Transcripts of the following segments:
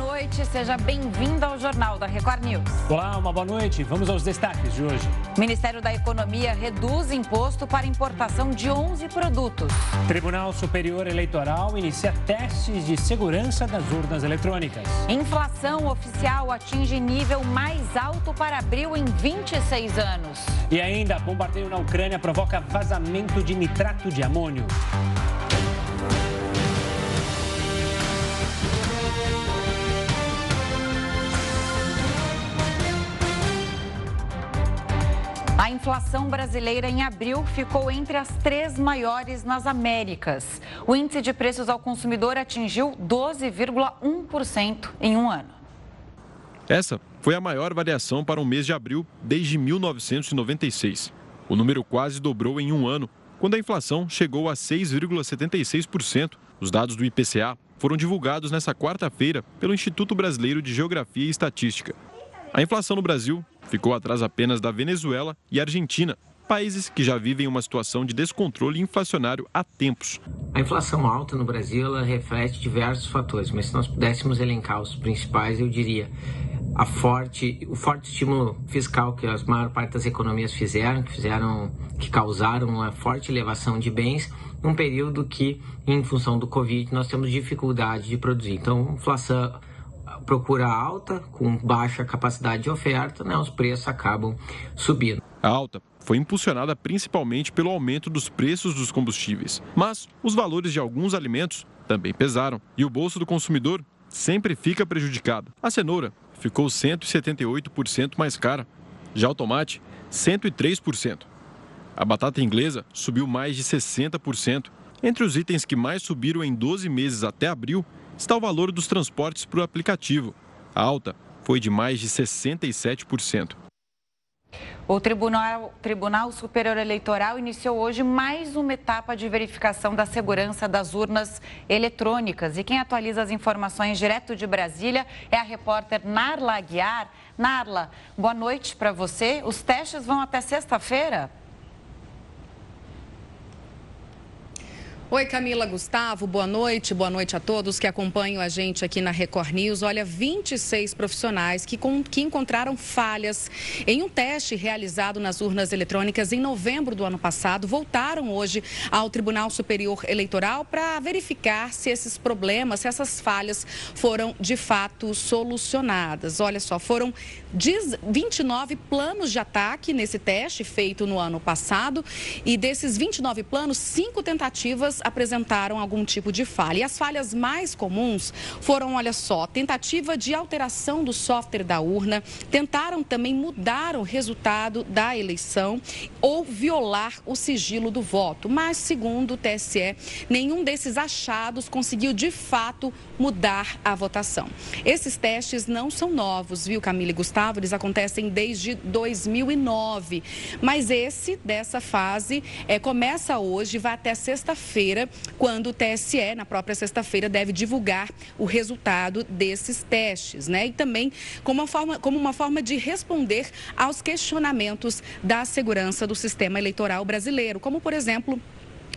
noite, seja bem-vindo ao Jornal da Record News. Olá, uma boa noite. Vamos aos destaques de hoje. Ministério da Economia reduz imposto para importação de 11 produtos. Tribunal Superior Eleitoral inicia testes de segurança das urnas eletrônicas. Inflação oficial atinge nível mais alto para abril em 26 anos. E ainda, bombardeio na Ucrânia provoca vazamento de nitrato de amônio. A inflação brasileira em abril ficou entre as três maiores nas Américas. O índice de preços ao consumidor atingiu 12,1% em um ano. Essa foi a maior variação para o mês de abril desde 1996. O número quase dobrou em um ano, quando a inflação chegou a 6,76%. Os dados do IPCA foram divulgados nesta quarta-feira pelo Instituto Brasileiro de Geografia e Estatística. A inflação no Brasil ficou atrás apenas da Venezuela e Argentina, países que já vivem uma situação de descontrole inflacionário há tempos. A inflação alta no Brasil reflete diversos fatores, mas se nós pudéssemos elencar os principais, eu diria a forte, o forte estímulo fiscal que a maior parte das economias fizeram, que fizeram, que causaram uma forte elevação de bens, num período que, em função do Covid, nós temos dificuldade de produzir. Então, inflação procura alta, com baixa capacidade de oferta, né, os preços acabam subindo. A alta foi impulsionada principalmente pelo aumento dos preços dos combustíveis, mas os valores de alguns alimentos também pesaram e o bolso do consumidor sempre fica prejudicado. A cenoura ficou 178% mais cara, já o tomate, 103%. A batata inglesa subiu mais de 60%. Entre os itens que mais subiram em 12 meses até abril está o valor dos transportes para o aplicativo. A alta foi de mais de 67%. O Tribunal, Tribunal Superior Eleitoral iniciou hoje mais uma etapa de verificação da segurança das urnas eletrônicas. E quem atualiza as informações direto de Brasília é a repórter Narla Aguiar. Narla, boa noite para você. Os testes vão até sexta-feira? Oi, Camila Gustavo, boa noite. Boa noite a todos que acompanham a gente aqui na Record News. Olha, 26 profissionais que, com, que encontraram falhas em um teste realizado nas urnas eletrônicas em novembro do ano passado voltaram hoje ao Tribunal Superior Eleitoral para verificar se esses problemas, se essas falhas foram de fato solucionadas. Olha só, foram 29 planos de ataque nesse teste feito no ano passado e desses 29 planos, cinco tentativas apresentaram algum tipo de falha. E as falhas mais comuns foram, olha só, tentativa de alteração do software da urna, tentaram também mudar o resultado da eleição ou violar o sigilo do voto. Mas, segundo o TSE, nenhum desses achados conseguiu de fato mudar a votação. Esses testes não são novos, viu, Camila e Gustavo? Eles acontecem desde 2009. Mas esse dessa fase é, começa hoje, vai até sexta-feira sexta-feira, quando o TSE, na própria sexta-feira, deve divulgar o resultado desses testes, né? E também como uma forma, como uma forma de responder aos questionamentos da segurança do sistema eleitoral brasileiro, como, por exemplo,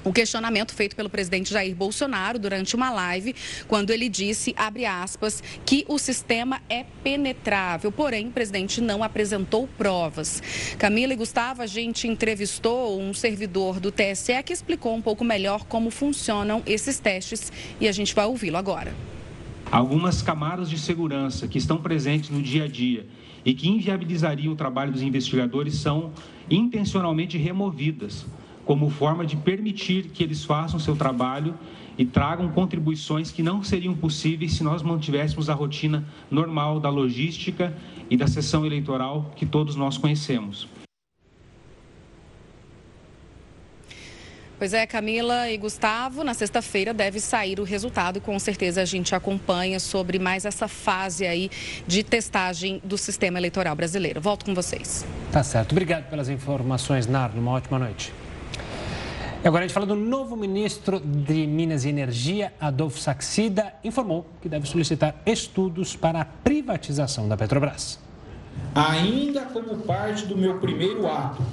o questionamento feito pelo presidente Jair Bolsonaro durante uma live, quando ele disse, abre aspas, que o sistema é penetrável. Porém, o presidente não apresentou provas. Camila e Gustavo, a gente entrevistou um servidor do TSE que explicou um pouco melhor como funcionam esses testes e a gente vai ouvi-lo agora. Algumas camadas de segurança que estão presentes no dia a dia e que inviabilizariam o trabalho dos investigadores são intencionalmente removidas como forma de permitir que eles façam seu trabalho e tragam contribuições que não seriam possíveis se nós mantivéssemos a rotina normal da logística e da sessão eleitoral que todos nós conhecemos. Pois é, Camila e Gustavo, na sexta-feira deve sair o resultado e com certeza a gente acompanha sobre mais essa fase aí de testagem do sistema eleitoral brasileiro. Volto com vocês. Tá certo. Obrigado pelas informações, Narno. Uma ótima noite. Agora a gente fala do novo ministro de Minas e Energia, Adolfo Saxida, informou que deve solicitar estudos para a privatização da Petrobras. Ainda como parte do meu primeiro ato,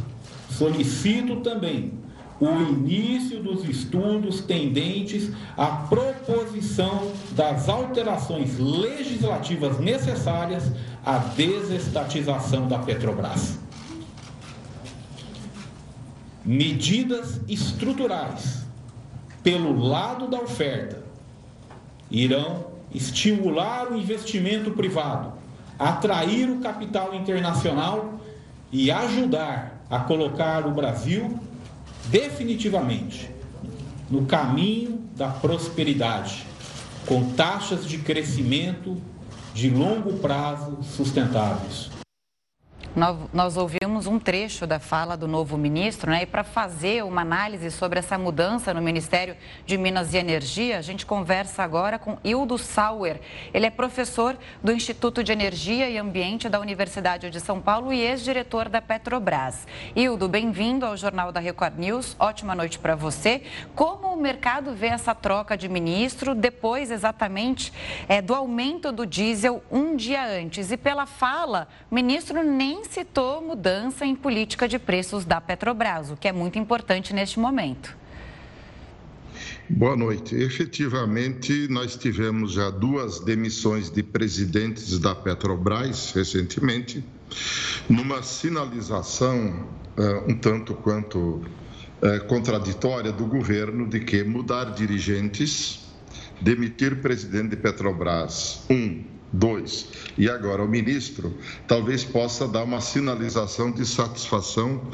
solicito também o início dos estudos tendentes à proposição das alterações legislativas necessárias à desestatização da Petrobras. Medidas estruturais pelo lado da oferta irão estimular o investimento privado, atrair o capital internacional e ajudar a colocar o Brasil definitivamente no caminho da prosperidade, com taxas de crescimento de longo prazo sustentáveis. Nós ouvimos um trecho da fala do novo ministro, né? E para fazer uma análise sobre essa mudança no Ministério de Minas e Energia, a gente conversa agora com Hildo Sauer. Ele é professor do Instituto de Energia e Ambiente da Universidade de São Paulo e ex-diretor da Petrobras. Hildo, bem-vindo ao Jornal da Record News. Ótima noite para você. Como o mercado vê essa troca de ministro depois, exatamente, é, do aumento do diesel um dia antes? E pela fala, ministro nem nem citou mudança em política de preços da Petrobras, o que é muito importante neste momento. Boa noite. Efetivamente, nós tivemos já duas demissões de presidentes da Petrobras recentemente, numa sinalização uh, um tanto quanto uh, contraditória do governo de que mudar dirigentes, demitir presidente de Petrobras, um, Dois, e agora o ministro talvez possa dar uma sinalização de satisfação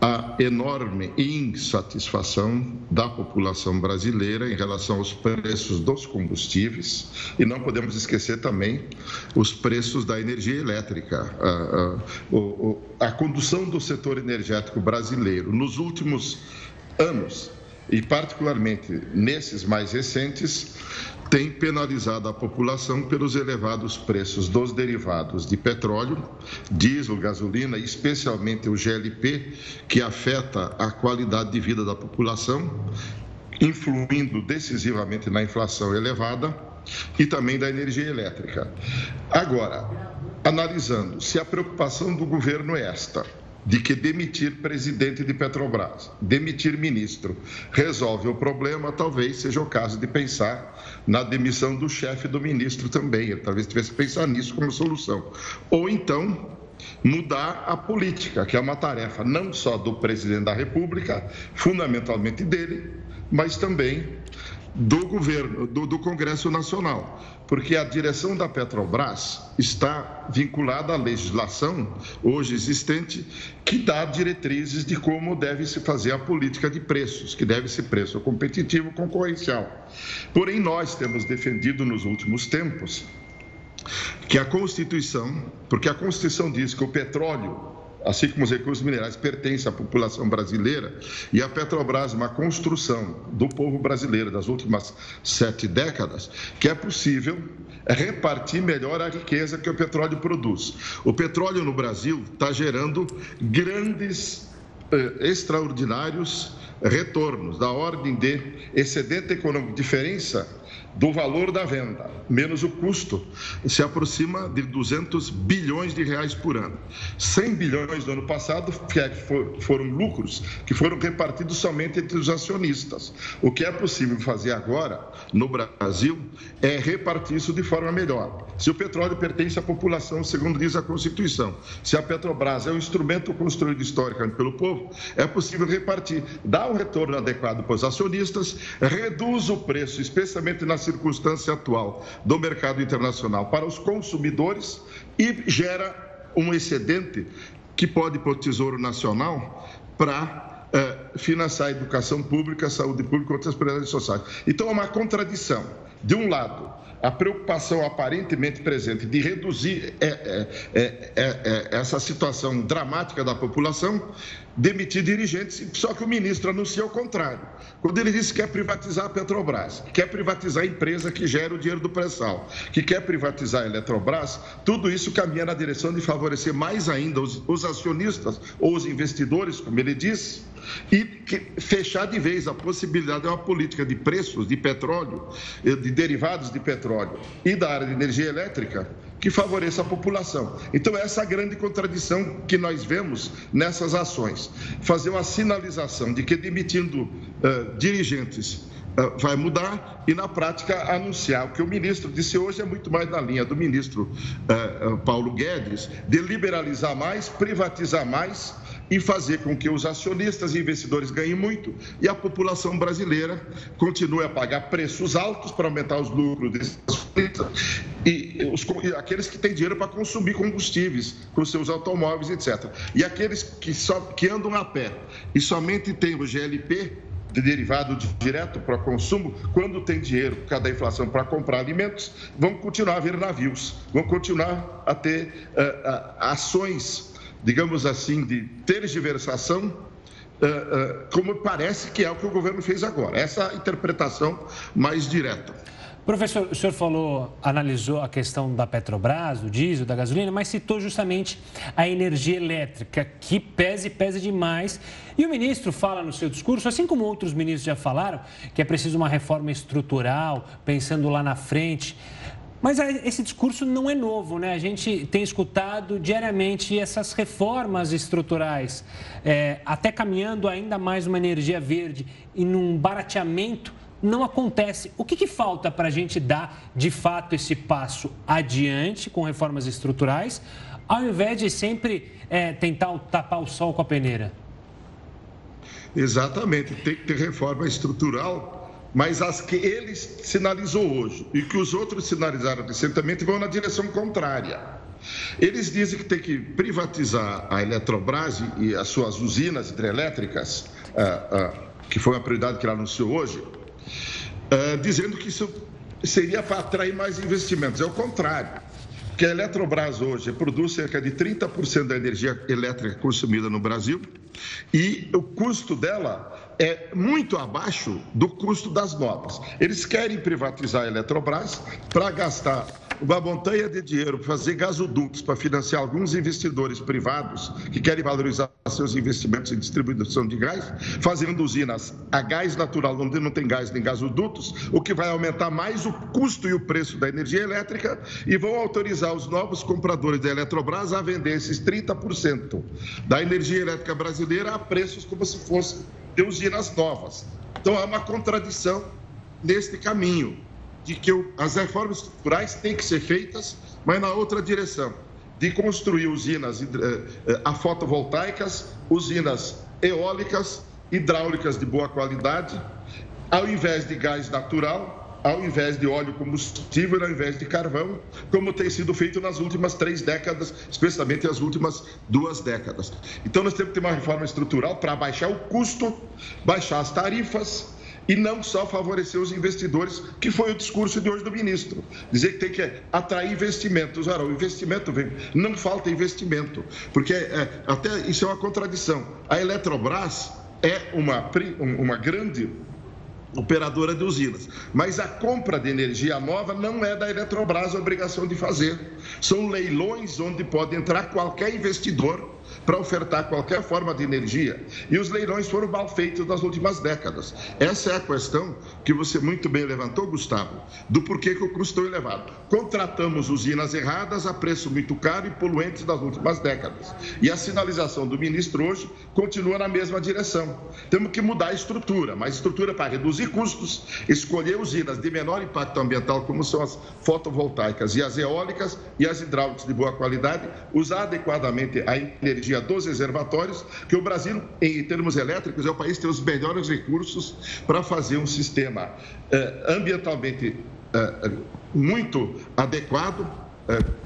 à enorme insatisfação da população brasileira em relação aos preços dos combustíveis e não podemos esquecer também os preços da energia elétrica. A, a, a condução do setor energético brasileiro nos últimos anos e particularmente nesses mais recentes, tem penalizado a população pelos elevados preços dos derivados de petróleo, diesel, gasolina, especialmente o GLP, que afeta a qualidade de vida da população, influindo decisivamente na inflação elevada e também da energia elétrica. Agora, analisando se a preocupação do governo é esta, de que demitir presidente de Petrobras, demitir ministro, resolve o problema, talvez seja o caso de pensar na demissão do chefe do ministro também. Ele talvez tivesse que pensar nisso como solução. Ou então mudar a política, que é uma tarefa não só do presidente da República, fundamentalmente dele, mas também do governo, do, do, Congresso Nacional, porque a direção da Petrobras está vinculada à legislação hoje existente que dá diretrizes de como deve se fazer a política de preços, que deve ser preço competitivo concorrencial. Porém, nós temos defendido nos últimos tempos que a Constituição, porque a Constituição diz que o petróleo assim como os recursos minerais, pertencem à população brasileira e a Petrobras, uma construção do povo brasileiro das últimas sete décadas, que é possível repartir melhor a riqueza que o petróleo produz. O petróleo no Brasil está gerando grandes, eh, extraordinários retornos, da ordem de excedente econômico, diferença do valor da venda, menos o custo, se aproxima de 200 bilhões de reais por ano. 100 bilhões no ano passado é foram lucros que foram repartidos somente entre os acionistas. O que é possível fazer agora no Brasil é repartir isso de forma melhor. Se o petróleo pertence à população, segundo diz a Constituição, se a Petrobras é um instrumento construído historicamente pelo povo, é possível repartir, dar um retorno adequado para os acionistas, reduz o preço, especialmente circunstância atual do mercado internacional para os consumidores e gera um excedente que pode ir para o Tesouro Nacional para eh, financiar a educação pública, a saúde pública e outras prioridades sociais. Então, é uma contradição. De um lado, a preocupação aparentemente presente de reduzir é, é, é, essa situação dramática da população, demitir dirigentes, só que o ministro anuncia o contrário. Quando ele disse que quer privatizar a Petrobras, que quer privatizar a empresa que gera o dinheiro do pré-sal, que quer privatizar a Eletrobras, tudo isso caminha na direção de favorecer mais ainda os, os acionistas ou os investidores, como ele disse, e fechar de vez a possibilidade de uma política de preços de petróleo, eh, de derivados de petróleo e da área de energia elétrica que favoreça a população. Então, essa é a grande contradição que nós vemos nessas ações. Fazer uma sinalização de que demitindo uh, dirigentes ah, vai mudar e, na prática, anunciar. O que o ministro disse hoje é muito mais na linha do ministro uh, Paulo Guedes, de liberalizar mais, privatizar mais e fazer com que os acionistas e investidores ganhem muito e a população brasileira continue a pagar preços altos para aumentar os lucros desses e, os, e aqueles que têm dinheiro para consumir combustíveis com seus automóveis, etc. E aqueles que, só, que andam a pé e somente têm o GLP de derivado direto para consumo, quando tem dinheiro por causa da inflação para comprar alimentos, vão continuar a ver navios, vão continuar a ter uh, uh, ações, digamos assim, de tergiversação, uh, como parece que é o que o governo fez agora. Essa é a interpretação mais direta. Professor, o senhor falou, analisou a questão da Petrobras, do diesel, da gasolina, mas citou justamente a energia elétrica, que pesa e pesa demais. E o ministro fala no seu discurso, assim como outros ministros já falaram, que é preciso uma reforma estrutural, pensando lá na frente. Mas esse discurso não é novo, né? A gente tem escutado diariamente essas reformas estruturais, é, até caminhando ainda mais uma energia verde e num barateamento não acontece. O que, que falta para a gente dar, de fato, esse passo adiante com reformas estruturais, ao invés de sempre é, tentar tapar o sol com a peneira? Exatamente, tem que ter reforma estrutural, mas as que ele sinalizou hoje e que os outros sinalizaram recentemente vão na direção contrária. Eles dizem que tem que privatizar a Eletrobras e as suas usinas hidrelétricas, ah, ah, que foi uma prioridade que ele anunciou hoje, uh, dizendo que isso seria para atrair mais investimentos. É o contrário. Que a Eletrobras hoje produz cerca de 30% da energia elétrica consumida no Brasil e o custo dela é muito abaixo do custo das novas. Eles querem privatizar a Eletrobras para gastar uma montanha de dinheiro para fazer gasodutos para financiar alguns investidores privados que querem valorizar seus investimentos em distribuição de gás, fazendo usinas a gás natural onde não tem gás nem gasodutos, o que vai aumentar mais o custo e o preço da energia elétrica e vão autorizar os novos compradores da Eletrobras a vender esses 30% da energia elétrica brasileira a preços como se fossem de usinas novas. Então há uma contradição neste caminho de que as reformas estruturais têm que ser feitas, mas na outra direção, de construir usinas eh, eh, a fotovoltaicas, usinas eólicas, hidráulicas de boa qualidade, ao invés de gás natural, ao invés de óleo combustível, ao invés de carvão, como tem sido feito nas últimas três décadas, especialmente as últimas duas décadas. Então, nós temos que ter uma reforma estrutural para baixar o custo, baixar as tarifas, e não só favorecer os investidores, que foi o discurso de hoje do ministro. Dizer que tem que atrair investimentos. Ora, o investimento vem, não falta investimento, porque é, até isso é uma contradição. A Eletrobras é uma, uma grande operadora de usinas. Mas a compra de energia nova não é da Eletrobras a obrigação de fazer. São leilões onde pode entrar qualquer investidor para ofertar qualquer forma de energia. E os leilões foram mal feitos nas últimas décadas. Essa é a questão que você muito bem levantou, Gustavo, do porquê que o custo é elevado. Contratamos usinas erradas a preço muito caro e poluentes nas últimas décadas. E a sinalização do ministro hoje continua na mesma direção. Temos que mudar a estrutura, mas estrutura para reduzir custos, escolher usinas de menor impacto ambiental, como são as fotovoltaicas e as eólicas e as hidráulicas de boa qualidade, usar adequadamente a energia dos reservatórios, que o Brasil, em termos elétricos, é o país que tem os melhores recursos para fazer um sistema eh, ambientalmente eh, muito adequado,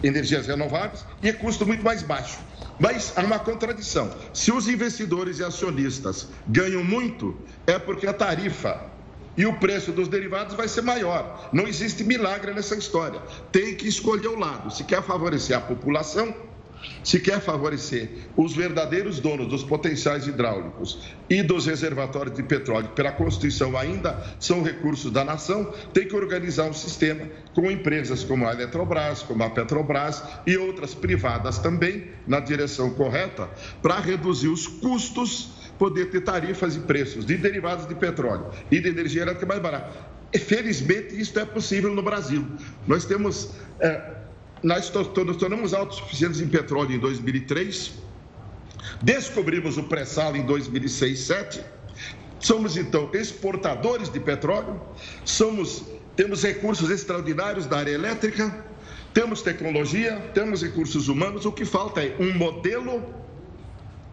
energias renováveis, e é custo muito mais baixo. Mas há uma contradição. Se os investidores e acionistas ganham muito, é porque a tarifa e o preço dos derivados vai ser maior. Não existe milagre nessa história. Tem que escolher o lado. Se quer favorecer a população, se quer favorecer os verdadeiros donos dos potenciais hidráulicos e dos reservatórios de petróleo, pela Constituição ainda são recursos da nação, tem que organizar um sistema com empresas como a Eletrobras, como a Petrobras e outras privadas também, na direção correta, para reduzir os custos poder ter tarifas e preços de derivados de petróleo e de energia elétrica mais barata. Felizmente, isso é possível no Brasil. Nós temos, é, nós tornamos autossuficientes em petróleo em 2003, descobrimos o pré-sal em 2006, 2007, somos então exportadores de petróleo, somos, temos recursos extraordinários da área elétrica, temos tecnologia, temos recursos humanos, o que falta é um modelo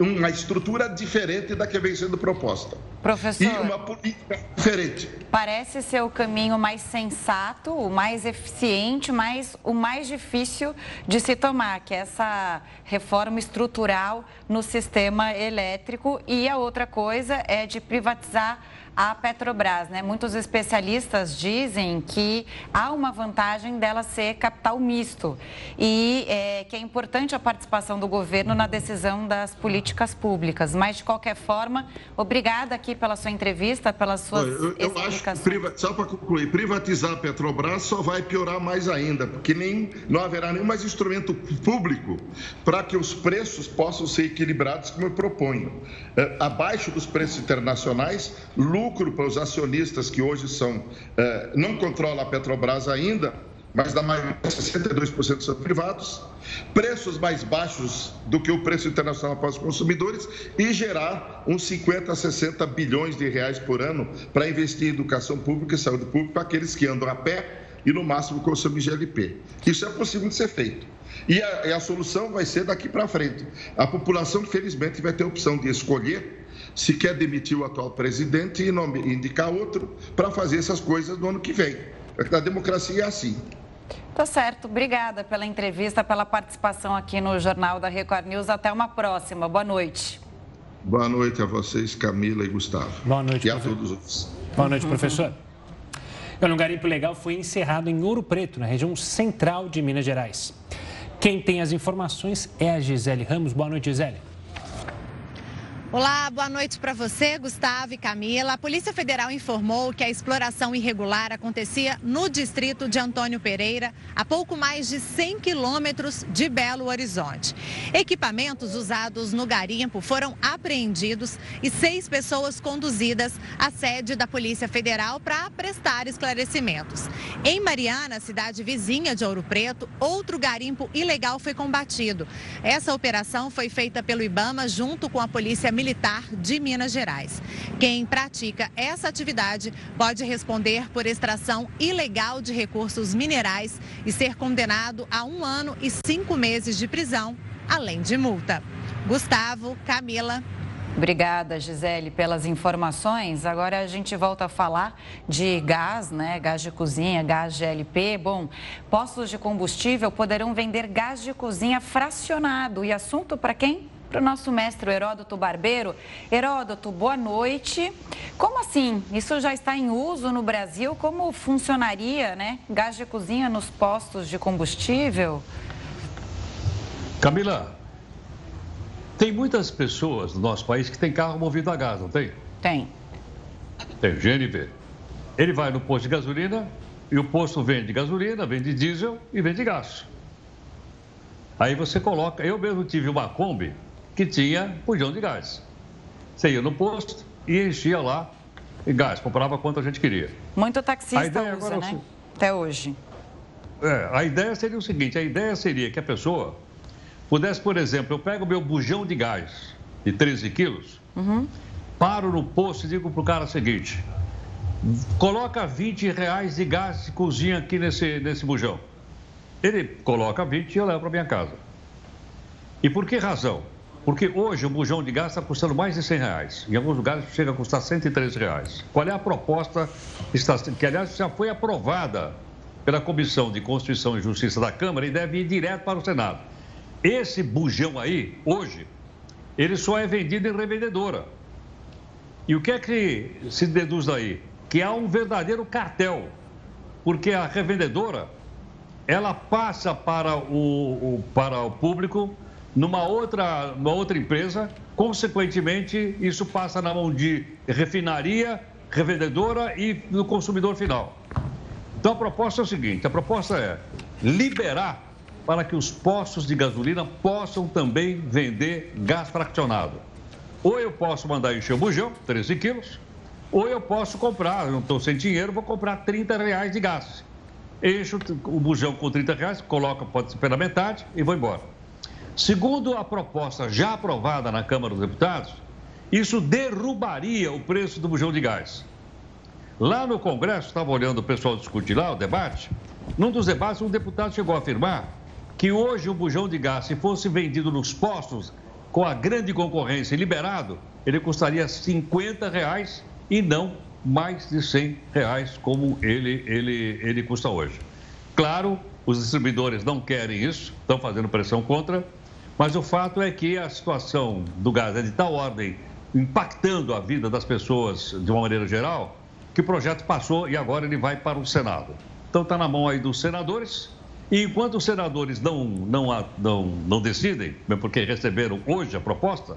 uma estrutura diferente da que vem sendo proposta. Professor. E uma política diferente. Parece ser o caminho mais sensato, o mais eficiente, mas o mais difícil de se tomar, que é essa reforma estrutural no sistema elétrico. E a outra coisa é de privatizar a Petrobras. Né? Muitos especialistas dizem que há uma vantagem dela ser capital misto e é, que é importante a participação do governo na decisão das políticas públicas. Mas, de qualquer forma, obrigada aqui pela sua entrevista, pelas suas eu, eu explicações. Só para concluir, privatizar a Petrobras só vai piorar mais ainda, porque nem, não haverá nenhum mais instrumento público para que os preços possam ser equilibrados, como eu proponho. É, abaixo dos preços internacionais, lucro para os acionistas que hoje são, é, não controlam a Petrobras ainda, mas da maioria, 62% são privados, preços mais baixos do que o preço internacional para os consumidores e gerar uns 50 a 60 bilhões de reais por ano para investir em educação pública e saúde pública para aqueles que andam a pé e no máximo consomem GLP. Isso é possível de ser feito. E a, e a solução vai ser daqui para frente. A população, felizmente, vai ter a opção de escolher se quer demitir o atual presidente e indicar outro para fazer essas coisas no ano que vem. A democracia é assim. Tá certo. Obrigada pela entrevista, pela participação aqui no Jornal da Record News. Até uma próxima. Boa noite. Boa noite a vocês, Camila e Gustavo. Boa noite. E a professor. todos os Boa noite, professor. Olha, um garimpo legal foi encerrado em Ouro Preto, na região central de Minas Gerais. Quem tem as informações é a Gisele Ramos. Boa noite, Gisele. Olá, boa noite para você, Gustavo e Camila. A Polícia Federal informou que a exploração irregular acontecia no distrito de Antônio Pereira, a pouco mais de 100 quilômetros de Belo Horizonte. Equipamentos usados no garimpo foram apreendidos e seis pessoas conduzidas à sede da Polícia Federal para prestar esclarecimentos. Em Mariana, cidade vizinha de Ouro Preto, outro garimpo ilegal foi combatido. Essa operação foi feita pelo Ibama junto com a Polícia Militar de Minas Gerais. Quem pratica essa atividade pode responder por extração ilegal de recursos minerais e ser condenado a um ano e cinco meses de prisão, além de multa. Gustavo, Camila. Obrigada, Gisele, pelas informações. Agora a gente volta a falar de gás, né? Gás de cozinha, gás GLP. Bom, postos de combustível poderão vender gás de cozinha fracionado. E assunto para quem? Para o nosso mestre Heródoto Barbeiro. Heródoto, boa noite. Como assim? Isso já está em uso no Brasil? Como funcionaria, né? Gás de cozinha nos postos de combustível? Camila, tem muitas pessoas no nosso país que tem carro movido a gás, não tem? Tem. Tem GNV. Ele vai no posto de gasolina e o posto vende gasolina, vende diesel e vende gás. Aí você coloca. Eu mesmo tive uma Kombi que tinha bujão de gás. Você ia no posto e enchia lá gás, comprava quanto a gente queria. Muito taxista usa, né? É Até hoje. É, a ideia seria o seguinte, a ideia seria que a pessoa pudesse, por exemplo, eu pego meu bujão de gás de 13 quilos, uhum. paro no posto e digo para o cara o seguinte, coloca 20 reais de gás de cozinha aqui nesse, nesse bujão. Ele coloca 20 e eu levo para minha casa. E por que razão? Porque hoje o bujão de gás está custando mais de 100 reais. Em alguns lugares chega a custar 113 reais. Qual é a proposta que, aliás, já foi aprovada pela Comissão de Constituição e Justiça da Câmara e deve ir direto para o Senado? Esse bujão aí, hoje, ele só é vendido em revendedora. E o que é que se deduz daí? Que há um verdadeiro cartel. Porque a revendedora, ela passa para o, o para o público numa outra, numa outra empresa, consequentemente, isso passa na mão de refinaria, revendedora e do consumidor final. Então a proposta é o seguinte: a proposta é liberar para que os postos de gasolina possam também vender gás fraccionado. ou eu posso mandar encher o bujão, 13 quilos, ou eu posso comprar, eu não estou sem dinheiro, vou comprar 30 reais de gás. Encho o bujão com 30 reais, coloco pode ser pela metade e vou embora. Segundo a proposta já aprovada na Câmara dos Deputados, isso derrubaria o preço do bujão de gás. Lá no Congresso, estava olhando o pessoal discutir lá o debate, num dos debates um deputado chegou a afirmar que hoje o bujão de gás, se fosse vendido nos postos com a grande concorrência liberado, ele custaria 50 reais e não mais de 100 reais como ele, ele, ele custa hoje. Claro, os distribuidores não querem isso, estão fazendo pressão contra, mas o fato é que a situação do gás é de tal ordem, impactando a vida das pessoas de uma maneira geral, que o projeto passou e agora ele vai para o Senado. Então está na mão aí dos senadores. E enquanto os senadores não, não, não, não decidem, porque receberam hoje a proposta,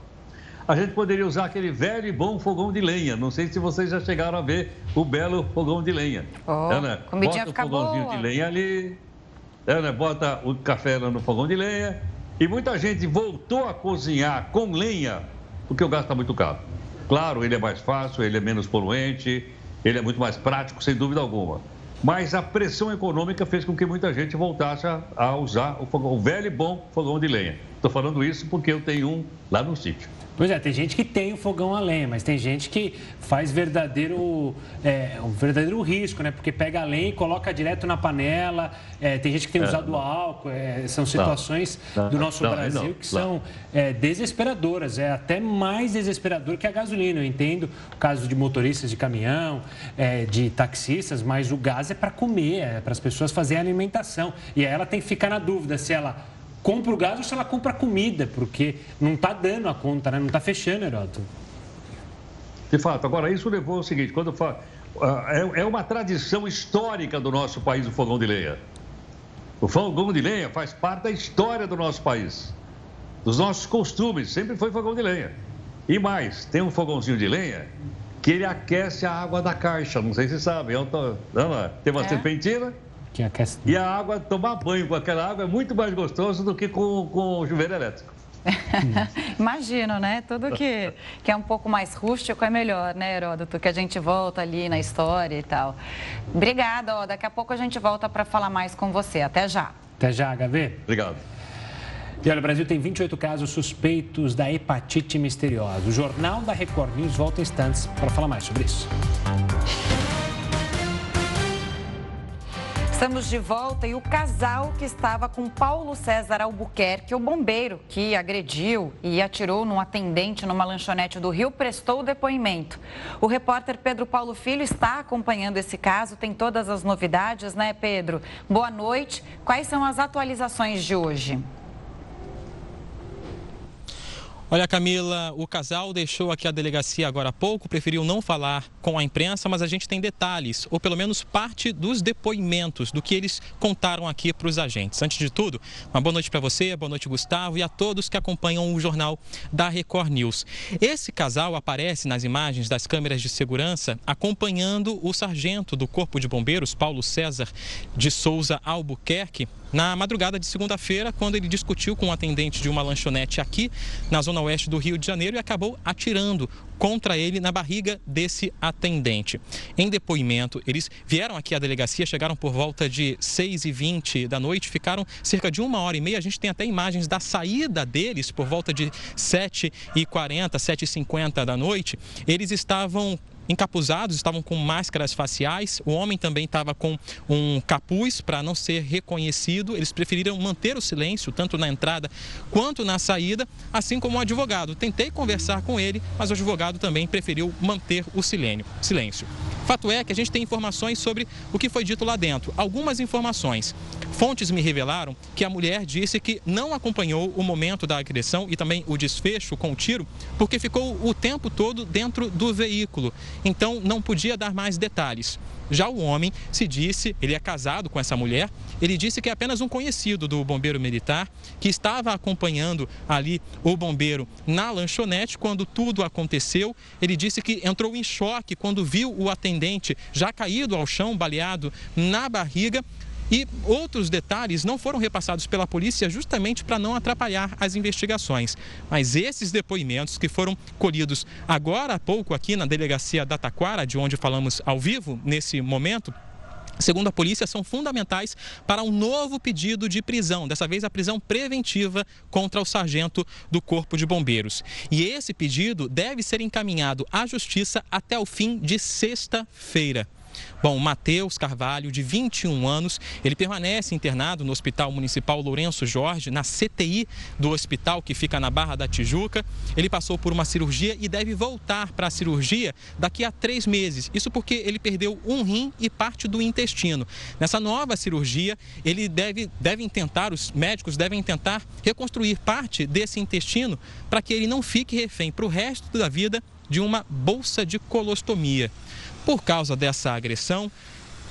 a gente poderia usar aquele velho e bom fogão de lenha. Não sei se vocês já chegaram a ver o belo fogão de lenha. Oh, é, né? Bota o fogãozinho boa. de lenha ali, é, né? bota o café no fogão de lenha. E muita gente voltou a cozinhar com lenha porque o gás está muito caro. Claro, ele é mais fácil, ele é menos poluente, ele é muito mais prático, sem dúvida alguma. Mas a pressão econômica fez com que muita gente voltasse a usar o, fogão, o velho e bom fogão de lenha. Estou falando isso porque eu tenho um lá no sítio. Pois é, tem gente que tem o fogão a lenha, mas tem gente que faz verdadeiro, é, um verdadeiro risco, né? Porque pega a lenha e coloca direto na panela. É, tem gente que tem é. usado álcool. É, são situações não, não, do nosso não, Brasil que são é, desesperadoras. É até mais desesperador que a gasolina. Eu entendo o caso de motoristas de caminhão, é, de taxistas, mas o gás é para comer, é para as pessoas fazerem alimentação. E aí ela tem que ficar na dúvida se ela compra o gás ou se ela compra comida, porque não está dando a conta, né? não está fechando, Heroto. De fato, agora isso levou ao seguinte, quando fala, ah, é, é uma tradição histórica do nosso país o fogão de lenha. O fogão de lenha faz parte da história do nosso país, dos nossos costumes, sempre foi fogão de lenha. E mais, tem um fogãozinho de lenha que ele aquece a água da caixa, não sei se sabem, tem uma é. serpentina que aquece... E a água, tomar banho com aquela água é muito mais gostoso do que com, com o chuveiro elétrico. Imagino, né? Tudo que, que é um pouco mais rústico é melhor, né, Heródoto? Que a gente volta ali na história e tal. Obrigada, ó. Daqui a pouco a gente volta para falar mais com você. Até já. Até já, HV. Obrigado. E olha, o Brasil tem 28 casos suspeitos da hepatite misteriosa. O Jornal da Record News volta em instantes para falar mais sobre isso. Estamos de volta e o casal que estava com Paulo César Albuquerque, o bombeiro que agrediu e atirou num atendente numa lanchonete do Rio, prestou depoimento. O repórter Pedro Paulo Filho está acompanhando esse caso, tem todas as novidades, né, Pedro? Boa noite. Quais são as atualizações de hoje? Olha, Camila, o casal deixou aqui a delegacia agora há pouco, preferiu não falar com a imprensa, mas a gente tem detalhes, ou pelo menos parte dos depoimentos do que eles contaram aqui para os agentes. Antes de tudo, uma boa noite para você, boa noite, Gustavo, e a todos que acompanham o jornal da Record News. Esse casal aparece nas imagens das câmeras de segurança acompanhando o sargento do Corpo de Bombeiros, Paulo César de Souza Albuquerque, na madrugada de segunda-feira, quando ele discutiu com um atendente de uma lanchonete aqui na zona oeste do Rio de Janeiro e acabou atirando contra ele na barriga desse atendente. Em depoimento, eles vieram aqui à delegacia, chegaram por volta de 6h20 da noite, ficaram cerca de uma hora e meia. A gente tem até imagens da saída deles por volta de 7h40, 7h50 da noite. Eles estavam encapuzados, estavam com máscaras faciais. O homem também estava com um capuz para não ser reconhecido. Eles preferiram manter o silêncio, tanto na entrada quanto na saída, assim como o advogado. Tentei conversar com ele, mas o advogado também preferiu manter o silêncio. Fato é que a gente tem informações sobre o que foi dito lá dentro. Algumas informações. Fontes me revelaram que a mulher disse que não acompanhou o momento da agressão e também o desfecho com o tiro, porque ficou o tempo todo dentro do veículo então não podia dar mais detalhes. Já o homem se disse, ele é casado com essa mulher, ele disse que é apenas um conhecido do bombeiro militar que estava acompanhando ali o bombeiro na lanchonete quando tudo aconteceu. Ele disse que entrou em choque quando viu o atendente já caído ao chão, baleado na barriga E outros detalhes não foram repassados pela polícia justamente para não atrapalhar as investigações. Mas esses depoimentos que foram colhidos agora há pouco aqui na delegacia da Taquara, de onde falamos ao vivo nesse momento, segundo a polícia, são fundamentais para um novo pedido de prisão, dessa vez a prisão preventiva contra o sargento do Corpo de Bombeiros. E esse pedido deve ser encaminhado à Justiça até o fim de sexta-feira. Bom, Matheus Carvalho, de 21 anos, ele permanece internado no Hospital Municipal Lourenço Jorge, na CTI do hospital que fica na Barra da Tijuca. Ele passou por uma cirurgia e deve voltar para a cirurgia daqui a três meses. Isso porque ele perdeu um rim e parte do intestino. Nessa nova cirurgia, ele deve, devem tentar, os médicos devem tentar reconstruir parte desse intestino para que ele não fique refém para o resto da vida de uma bolsa de colostomia. Por causa dessa agressão,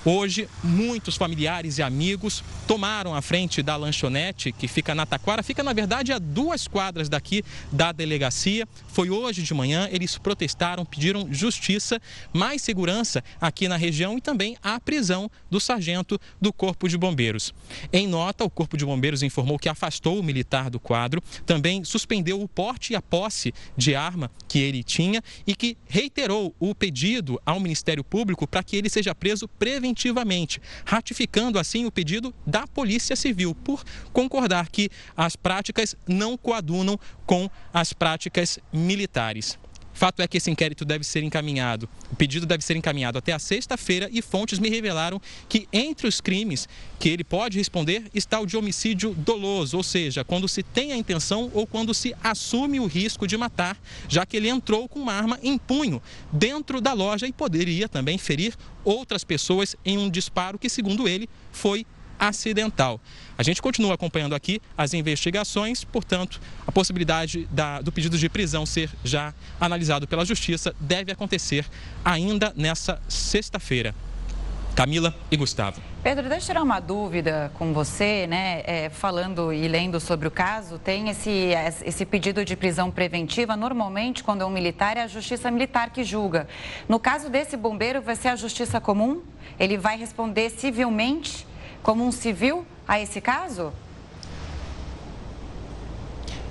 Hoje, muitos familiares e amigos tomaram a frente da lanchonete que fica na Taquara, fica na verdade a duas quadras daqui da delegacia. Foi hoje de manhã, eles protestaram, pediram justiça, mais segurança aqui na região e também a prisão do sargento do Corpo de Bombeiros. Em nota, o Corpo de Bombeiros informou que afastou o militar do quadro, também suspendeu o porte e a posse de arma que ele tinha e que reiterou o pedido ao Ministério Público para que ele seja preso preventivamente preventivamente, ratificando assim o pedido da Polícia Civil por concordar que as práticas não coadunam com as práticas militares. Fato é que esse inquérito deve ser encaminhado, o pedido deve ser encaminhado até a sexta-feira e fontes me revelaram que entre os crimes que ele pode responder está o de homicídio doloso, ou seja, quando se tem a intenção ou quando se assume o risco de matar, já que ele entrou com uma arma em punho dentro da loja e poderia também ferir outras pessoas em um disparo que, segundo ele, foi acidental. A gente continua acompanhando aqui as investigações, portanto, a possibilidade da, do pedido de prisão ser já analisado pela Justiça deve acontecer ainda nessa sexta-feira. Camila e Gustavo. Pedro, deixa eu tirar uma dúvida com você, né? É, falando e lendo sobre o caso, tem esse, esse pedido de prisão preventiva. Normalmente, quando é um militar, é a justiça militar que julga. No caso desse bombeiro, vai ser a justiça comum? Ele vai responder civilmente? Como um civil a esse caso?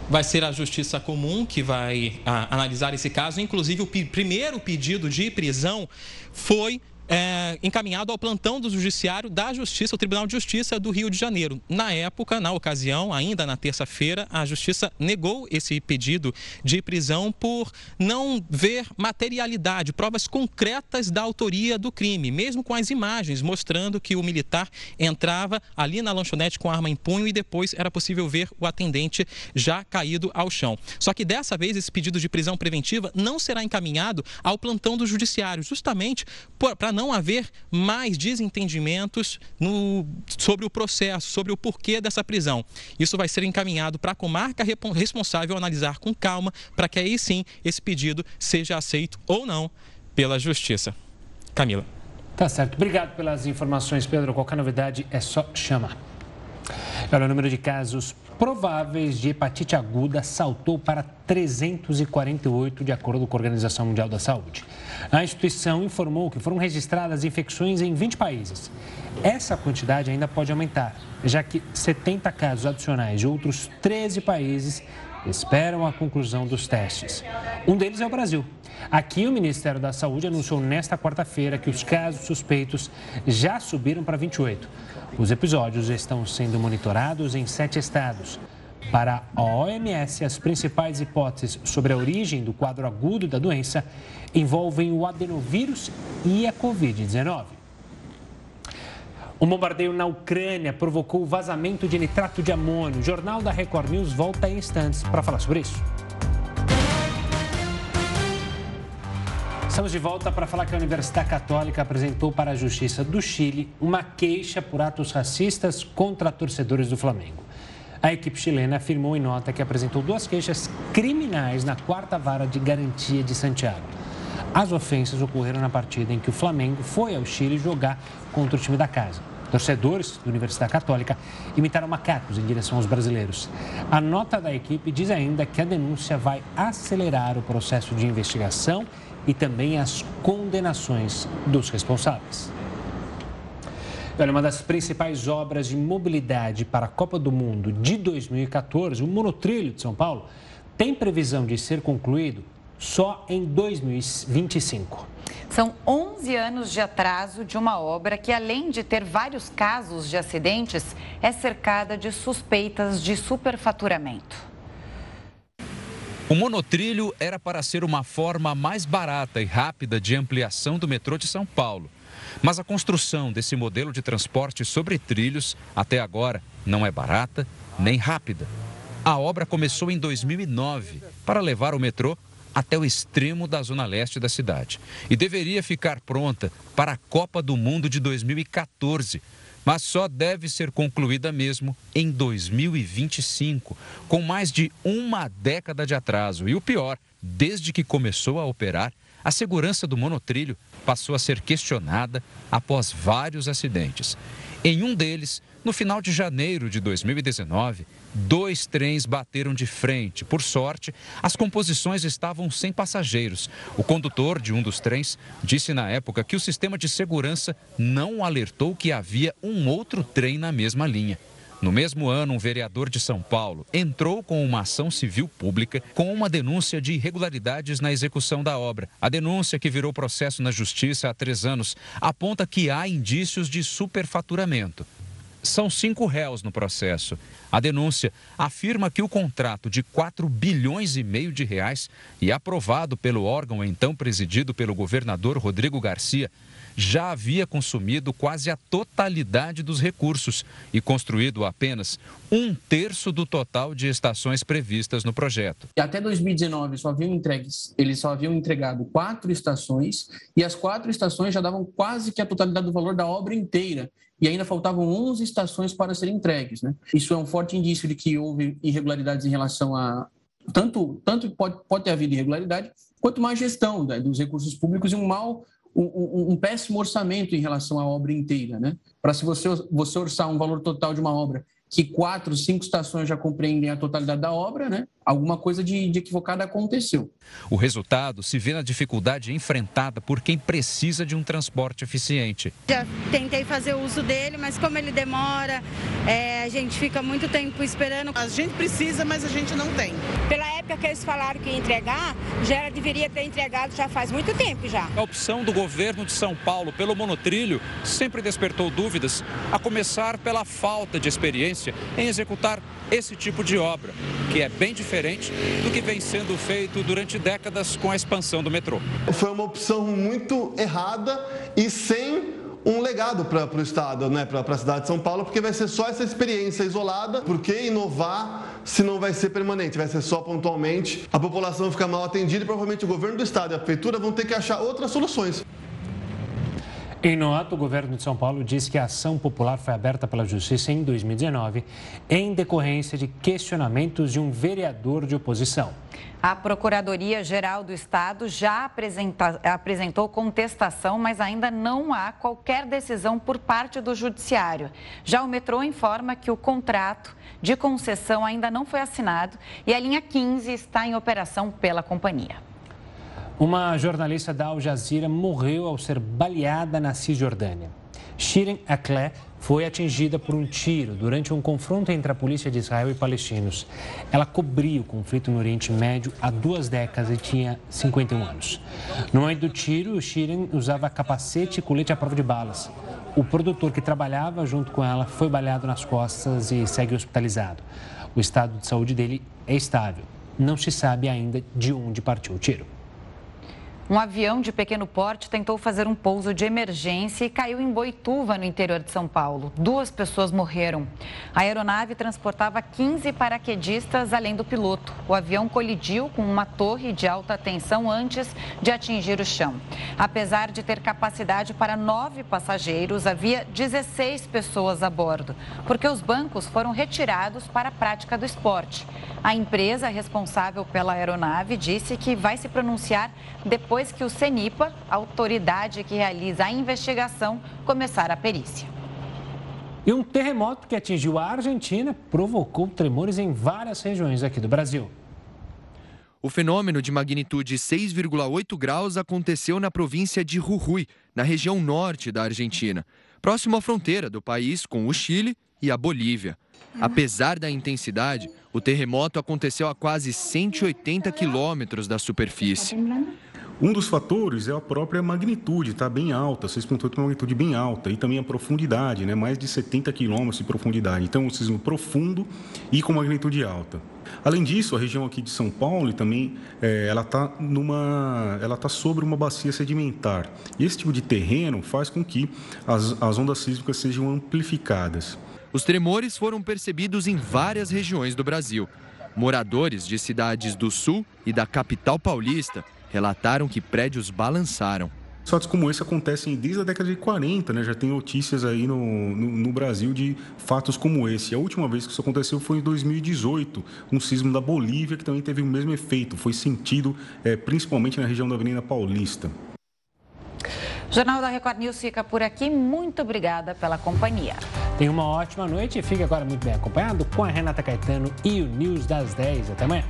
Vai ser a Justiça Comum que vai a, ah, analisar esse caso. Inclusive, o primeiro pedido de prisão foi é, encaminhado ao plantão do Judiciário da Justiça, o Tribunal de Justiça do Rio de Janeiro. Na época, na ocasião, ainda na terça-feira, a Justiça negou esse pedido de prisão por não ver materialidade, provas concretas da autoria do crime, mesmo com as imagens mostrando que o militar entrava ali na lanchonete com arma em punho e depois era possível ver o atendente já caído ao chão. Só que dessa vez esse pedido de prisão preventiva não será encaminhado ao plantão do Judiciário, justamente para não não haver mais desentendimentos no, sobre o processo, sobre o porquê dessa prisão. Isso vai ser encaminhado para a comarca responsável analisar com calma, para que aí sim esse pedido seja aceito ou não pela Justiça. Camila. Tá certo. Obrigado pelas informações, Pedro. Qualquer novidade é só chamar. O número de casos prováveis de hepatite aguda saltou para 348, de acordo com a Organização Mundial da Saúde. A instituição informou que foram registradas infecções em 20 países. Essa quantidade ainda pode aumentar, já que 70 casos adicionais de outros 13 países esperam a conclusão dos testes. Um deles é o Brasil. Aqui, o Ministério da Saúde anunciou nesta quarta-feira que os casos suspeitos já subiram para 28. Os episódios estão sendo monitorados em sete estados. Para a OMS, as principais hipóteses sobre a origem do quadro agudo da doença envolvem o adenovírus e a Covid-19. Um bombardeio na Ucrânia provocou o vazamento de nitrato de amônio. O Jornal da Record News volta em instantes para falar sobre isso. Estamos de volta para falar que a Universidade Católica apresentou para a Justiça do Chile uma queixa por atos racistas contra torcedores do Flamengo. A equipe chilena afirmou em nota que apresentou duas queixas criminais na quarta vara de garantia de Santiago. As ofensas ocorreram na partida em que o Flamengo foi ao Chile jogar contra o time da casa. Torcedores da Universidade Católica imitaram macacos em direção aos brasileiros. A nota da equipe diz ainda que a denúncia vai acelerar o processo de investigação e também as condenações dos responsáveis. Olha, uma das principais obras de mobilidade para a Copa do Mundo de 2014, o monotrilho de São Paulo, tem previsão de ser concluído só em 2025. São 11 anos de atraso de uma obra que, além de ter vários casos de acidentes, é cercada de suspeitas de superfaturamento. O monotrilho era para ser uma forma mais barata e rápida de ampliação do metrô de São Paulo. Mas a construção desse modelo de transporte sobre trilhos, até agora, não é barata nem rápida. A obra começou em 2009 para levar o metrô até o extremo da zona leste da cidade e deveria ficar pronta para a Copa do Mundo de 2014, mas só deve ser concluída mesmo em 2025, com mais de uma década de atraso. E o pior, desde que começou a operar, a segurança do monotrilho passou a ser questionada após vários acidentes. Em um deles, no final de janeiro de 2019, dois trens bateram de frente. Por sorte, as composições estavam sem passageiros. O condutor de um dos trens disse na época que o sistema de segurança não alertou que havia um outro trem na mesma linha. No mesmo ano, um vereador de São Paulo entrou com uma ação civil pública com uma denúncia de irregularidades na execução da obra. A denúncia, que virou processo na justiça há três anos, aponta que há indícios de superfaturamento. São cinco réus no processo. A denúncia afirma que o contrato de 4 bilhões e meio de reais e aprovado pelo órgão então presidido pelo governador Rodrigo Garcia já havia consumido quase a totalidade dos recursos e construído apenas um terço do total de estações previstas no projeto. Até 2019 só haviam entregues, eles só haviam entregado quatro estações e as quatro estações já davam quase que a totalidade do valor da obra inteira e ainda faltavam 11 estações para serem entregues. Né? Isso é um forte indício de que houve irregularidades em relação a tanto tanto pode, pode ter havido irregularidade quanto má gestão né, dos recursos públicos e um mau um, um, péssimo orçamento em relação à obra inteira, né? Para se você, você orçar um valor total de uma obra que quatro, cinco estações já compreendem a totalidade da obra, né? Alguma coisa de, de equivocada aconteceu. O resultado se vê na dificuldade enfrentada por quem precisa de um transporte eficiente. Já tentei fazer uso dele, mas como ele demora, é, a gente fica muito tempo esperando. A gente precisa, mas a gente não tem. Pela época que eles falaram que ia entregar, já deveria ter entregado já faz muito tempo já. A opção do governo de São Paulo pelo monotrilho sempre despertou dúvidas, a começar pela falta de experiência experiência em executar esse tipo de obra, que é bem diferente do que vem sendo feito durante décadas com a expansão do metrô. Foi uma opção muito errada e sem um legado para o Estado, né, para a cidade de São Paulo, porque vai ser só essa experiência isolada. Por que inovar se não vai ser permanente, vai ser só pontualmente? A população fica mal atendida e provavelmente o governo do Estado e a prefeitura vão ter que achar outras soluções. Em nota, o governo de São Paulo diz que a ação popular foi aberta pela Justiça em 2019 em decorrência de questionamentos de um vereador de oposição. A Procuradoria-Geral do Estado já apresentou contestação, mas ainda não há qualquer decisão por parte do Judiciário. Já o metrô informa que o contrato de concessão ainda não foi assinado e a linha 15 está em operação pela companhia. Uma jornalista da Al Jazeera morreu ao ser baleada na Cisjordânia. Shirin Akleh foi atingida por um tiro durante um confronto entre a polícia de Israel e palestinos. Ela cobria o conflito no Oriente Médio há duas décadas e tinha 51 anos. No momento do tiro, Shirin usava capacete e colete à prova de balas. O produtor que trabalhava junto com ela foi baleado nas costas e segue hospitalizado. O estado de saúde dele é estável. Não se sabe ainda de onde partiu o tiro. Um avião de pequeno porte tentou fazer um pouso de emergência e caiu em Boituva, no interior de São Paulo. Duas pessoas morreram. A aeronave transportava 15 paraquedistas, além do piloto. O avião colidiu com uma torre de alta tensão antes de atingir o chão. Apesar de ter capacidade para nove passageiros, havia 16 pessoas a bordo, porque os bancos foram retirados para a prática do esporte. A empresa responsável pela aeronave disse que vai se pronunciar depois que o CENIPA, a autoridade que realiza a investigação, começar a perícia. E um terremoto que atingiu a Argentina provocou tremores em várias regiões aqui do Brasil. O fenômeno de magnitude 6,8 graus aconteceu na província de Jujuy, na região norte da Argentina. próximo à fronteira do país com o Chile e a Bolívia. Apesar da intensidade, o terremoto aconteceu a quase 180 quilômetros da superfície. Um dos fatores é a própria magnitude, está bem alta, 6,8 é uma magnitude bem alta, e também a profundidade, né, mais de 70 quilômetros de profundidade. Então, um sismo profundo e com magnitude alta. Além disso, a região aqui de São Paulo também é, ela está numa, ela está sobre uma bacia sedimentar. E esse tipo de terreno faz com que as, as ondas sísmicas sejam amplificadas. Os tremores foram percebidos em várias regiões do Brasil. Moradores de cidades do sul e da capital paulista relataram que prédios balançaram. Fatos como esse acontecem desde a década de 40, né? Já tem notícias aí no, no, no, Brasil de fatos como esse. A última vez que isso aconteceu foi em 2018, um sismo da Bolívia que também teve o mesmo efeito. Foi sentido é, principalmente na região da Avenida Paulista. O Jornal da Record News fica por aqui. Muito obrigada pela companhia. Tenha uma ótima noite e fique agora muito bem acompanhado com a Renata Caetano e o News das 10. Até amanhã.